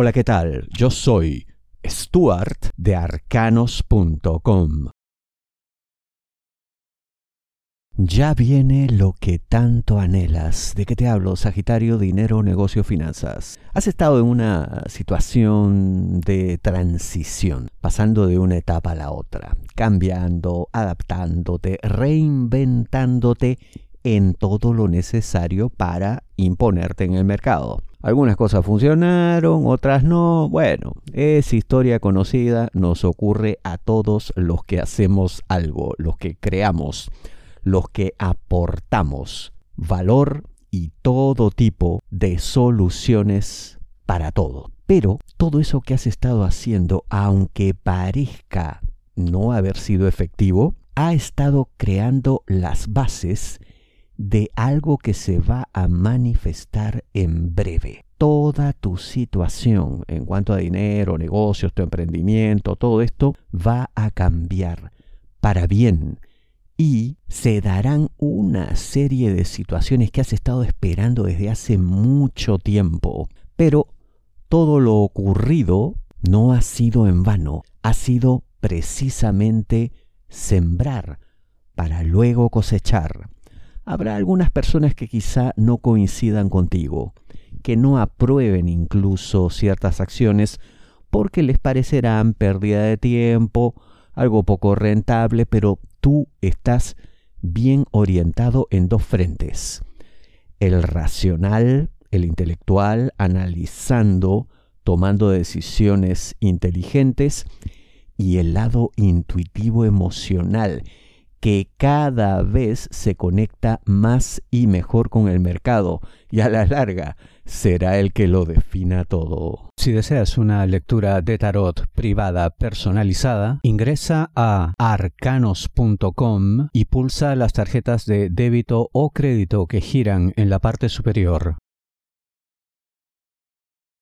Hola, ¿qué tal? Yo soy Stuart de arcanos.com. Ya viene lo que tanto anhelas. ¿De qué te hablo? Sagitario, dinero, negocio, finanzas. Has estado en una situación de transición, pasando de una etapa a la otra, cambiando, adaptándote, reinventándote en todo lo necesario para imponerte en el mercado. Algunas cosas funcionaron, otras no. Bueno, es historia conocida, nos ocurre a todos los que hacemos algo, los que creamos, los que aportamos valor y todo tipo de soluciones para todo. Pero todo eso que has estado haciendo, aunque parezca no haber sido efectivo, ha estado creando las bases de algo que se va a manifestar en breve. Toda tu situación en cuanto a dinero, negocios, tu emprendimiento, todo esto va a cambiar para bien y se darán una serie de situaciones que has estado esperando desde hace mucho tiempo. Pero todo lo ocurrido no ha sido en vano, ha sido precisamente sembrar para luego cosechar. Habrá algunas personas que quizá no coincidan contigo, que no aprueben incluso ciertas acciones porque les parecerán pérdida de tiempo, algo poco rentable, pero tú estás bien orientado en dos frentes. El racional, el intelectual, analizando, tomando decisiones inteligentes, y el lado intuitivo emocional, que cada vez se conecta más y mejor con el mercado y a la larga será el que lo defina todo. Si deseas una lectura de tarot privada personalizada, ingresa a arcanos.com y pulsa las tarjetas de débito o crédito que giran en la parte superior.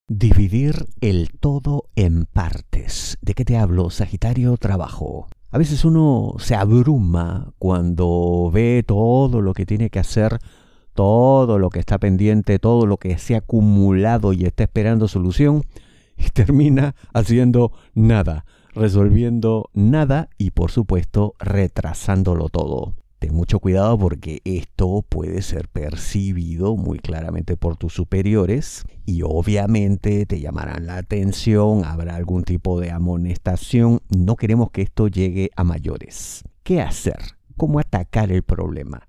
Dividir el todo en partes. ¿De qué te hablo, Sagitario? Trabajo. A veces uno se abruma cuando ve todo lo que tiene que hacer, todo lo que está pendiente, todo lo que se ha acumulado y está esperando solución, y termina haciendo nada, resolviendo nada y por supuesto retrasándolo todo. Ten mucho cuidado porque esto puede ser percibido muy claramente por tus superiores y obviamente te llamarán la atención, habrá algún tipo de amonestación. No queremos que esto llegue a mayores. ¿Qué hacer? ¿Cómo atacar el problema?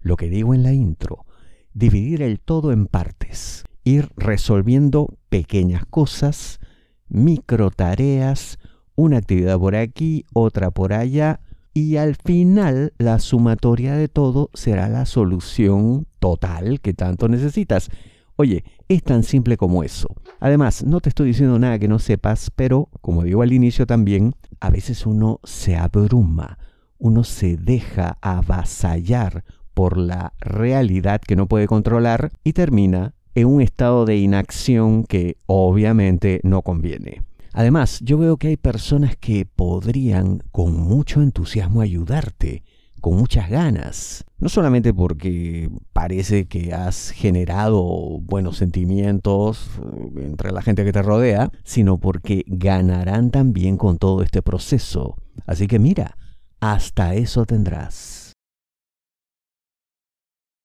Lo que digo en la intro, dividir el todo en partes, ir resolviendo pequeñas cosas, micro tareas, una actividad por aquí, otra por allá, y al final la sumatoria de todo será la solución total que tanto necesitas. Oye, es tan simple como eso. Además, no te estoy diciendo nada que no sepas, pero, como digo al inicio también, a veces uno se abruma, uno se deja avasallar por la realidad que no puede controlar y termina en un estado de inacción que obviamente no conviene. Además, yo veo que hay personas que podrían con mucho entusiasmo ayudarte, con muchas ganas. No solamente porque parece que has generado buenos sentimientos eh, entre la gente que te rodea, sino porque ganarán también con todo este proceso. Así que mira, hasta eso tendrás.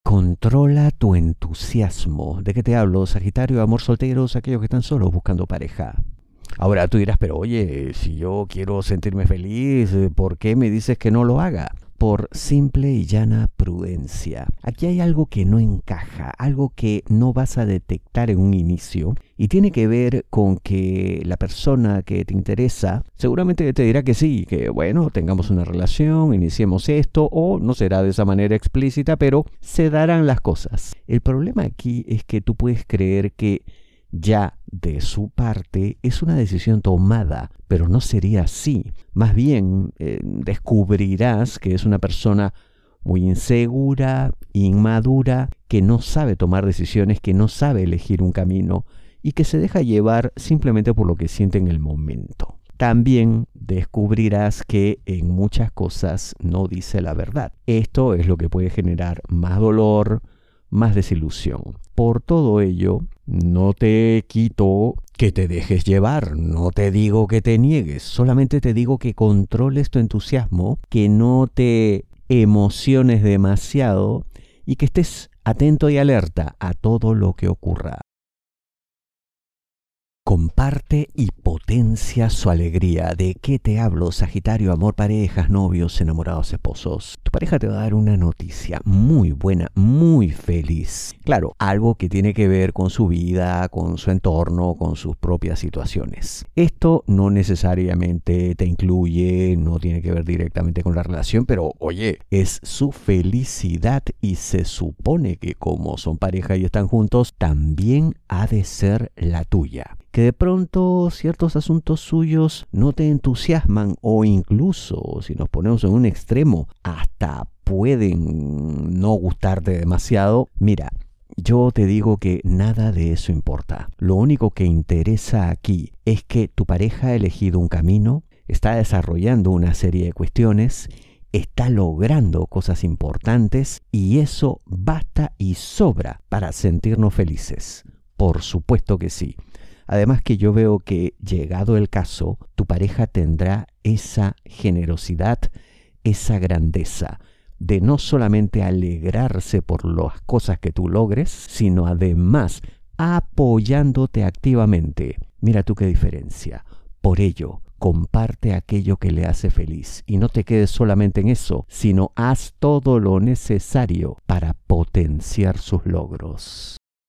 Controla tu entusiasmo. ¿De qué te hablo? Sagitario, amor solteros, aquellos que están solos buscando pareja. Ahora tú dirás, pero oye, si yo quiero sentirme feliz, eh, ¿por qué me dices que no lo haga? Por simple y llana prudencia. Aquí hay algo que no encaja, algo que no vas a detectar en un inicio y tiene que ver con que la persona que te interesa seguramente te dirá que sí, que bueno, tengamos una relación, iniciemos esto o no será de esa manera explícita, pero se darán las cosas. El problema aquí es que tú puedes creer que ya de su parte es una decisión tomada, pero no sería así. Más bien eh, descubrirás que es una persona muy insegura, inmadura, que no sabe tomar decisiones, que no sabe elegir un camino y que se deja llevar simplemente por lo que siente en el momento. También descubrirás que en muchas cosas no dice la verdad. Esto es lo que puede generar más dolor, más desilusión. Por todo ello, No te quito que te dejes llevar, no te digo que te niegues, solamente te digo que controles tu entusiasmo, que no te emociones demasiado y que estés atento y alerta a todo lo que ocurra. Comparte y potencia su alegría. ¿De qué te hablo, Sagitario? Amor, parejas, novios, enamorados, esposos. Tu pareja te va a dar una noticia muy buena, muy feliz. Claro, algo que tiene que ver con su vida, con su entorno, con sus propias situaciones. Esto no necesariamente te incluye, no tiene que ver directamente con la relación, pero oye, es su felicidad y se supone que como son pareja y están juntos, también ha de ser la tuya que de pronto ciertos asuntos suyos no te entusiasman o incluso, si nos ponemos en un extremo, hasta pueden no gustarte demasiado, mira, yo te digo que nada de eso importa. Lo único que interesa aquí es que tu pareja ha elegido un camino, está desarrollando una serie de cuestiones, está logrando cosas importantes y eso basta y sobra para sentirnos felices. Por supuesto que sí. Además que yo veo que llegado el caso, tu pareja tendrá esa generosidad, esa grandeza de no solamente alegrarse por las cosas que tú logres, sino además apoyándote activamente. Mira tú qué diferencia. Por ello, comparte aquello que le hace feliz y no te quedes solamente en eso, sino haz todo lo necesario para potenciar sus logros.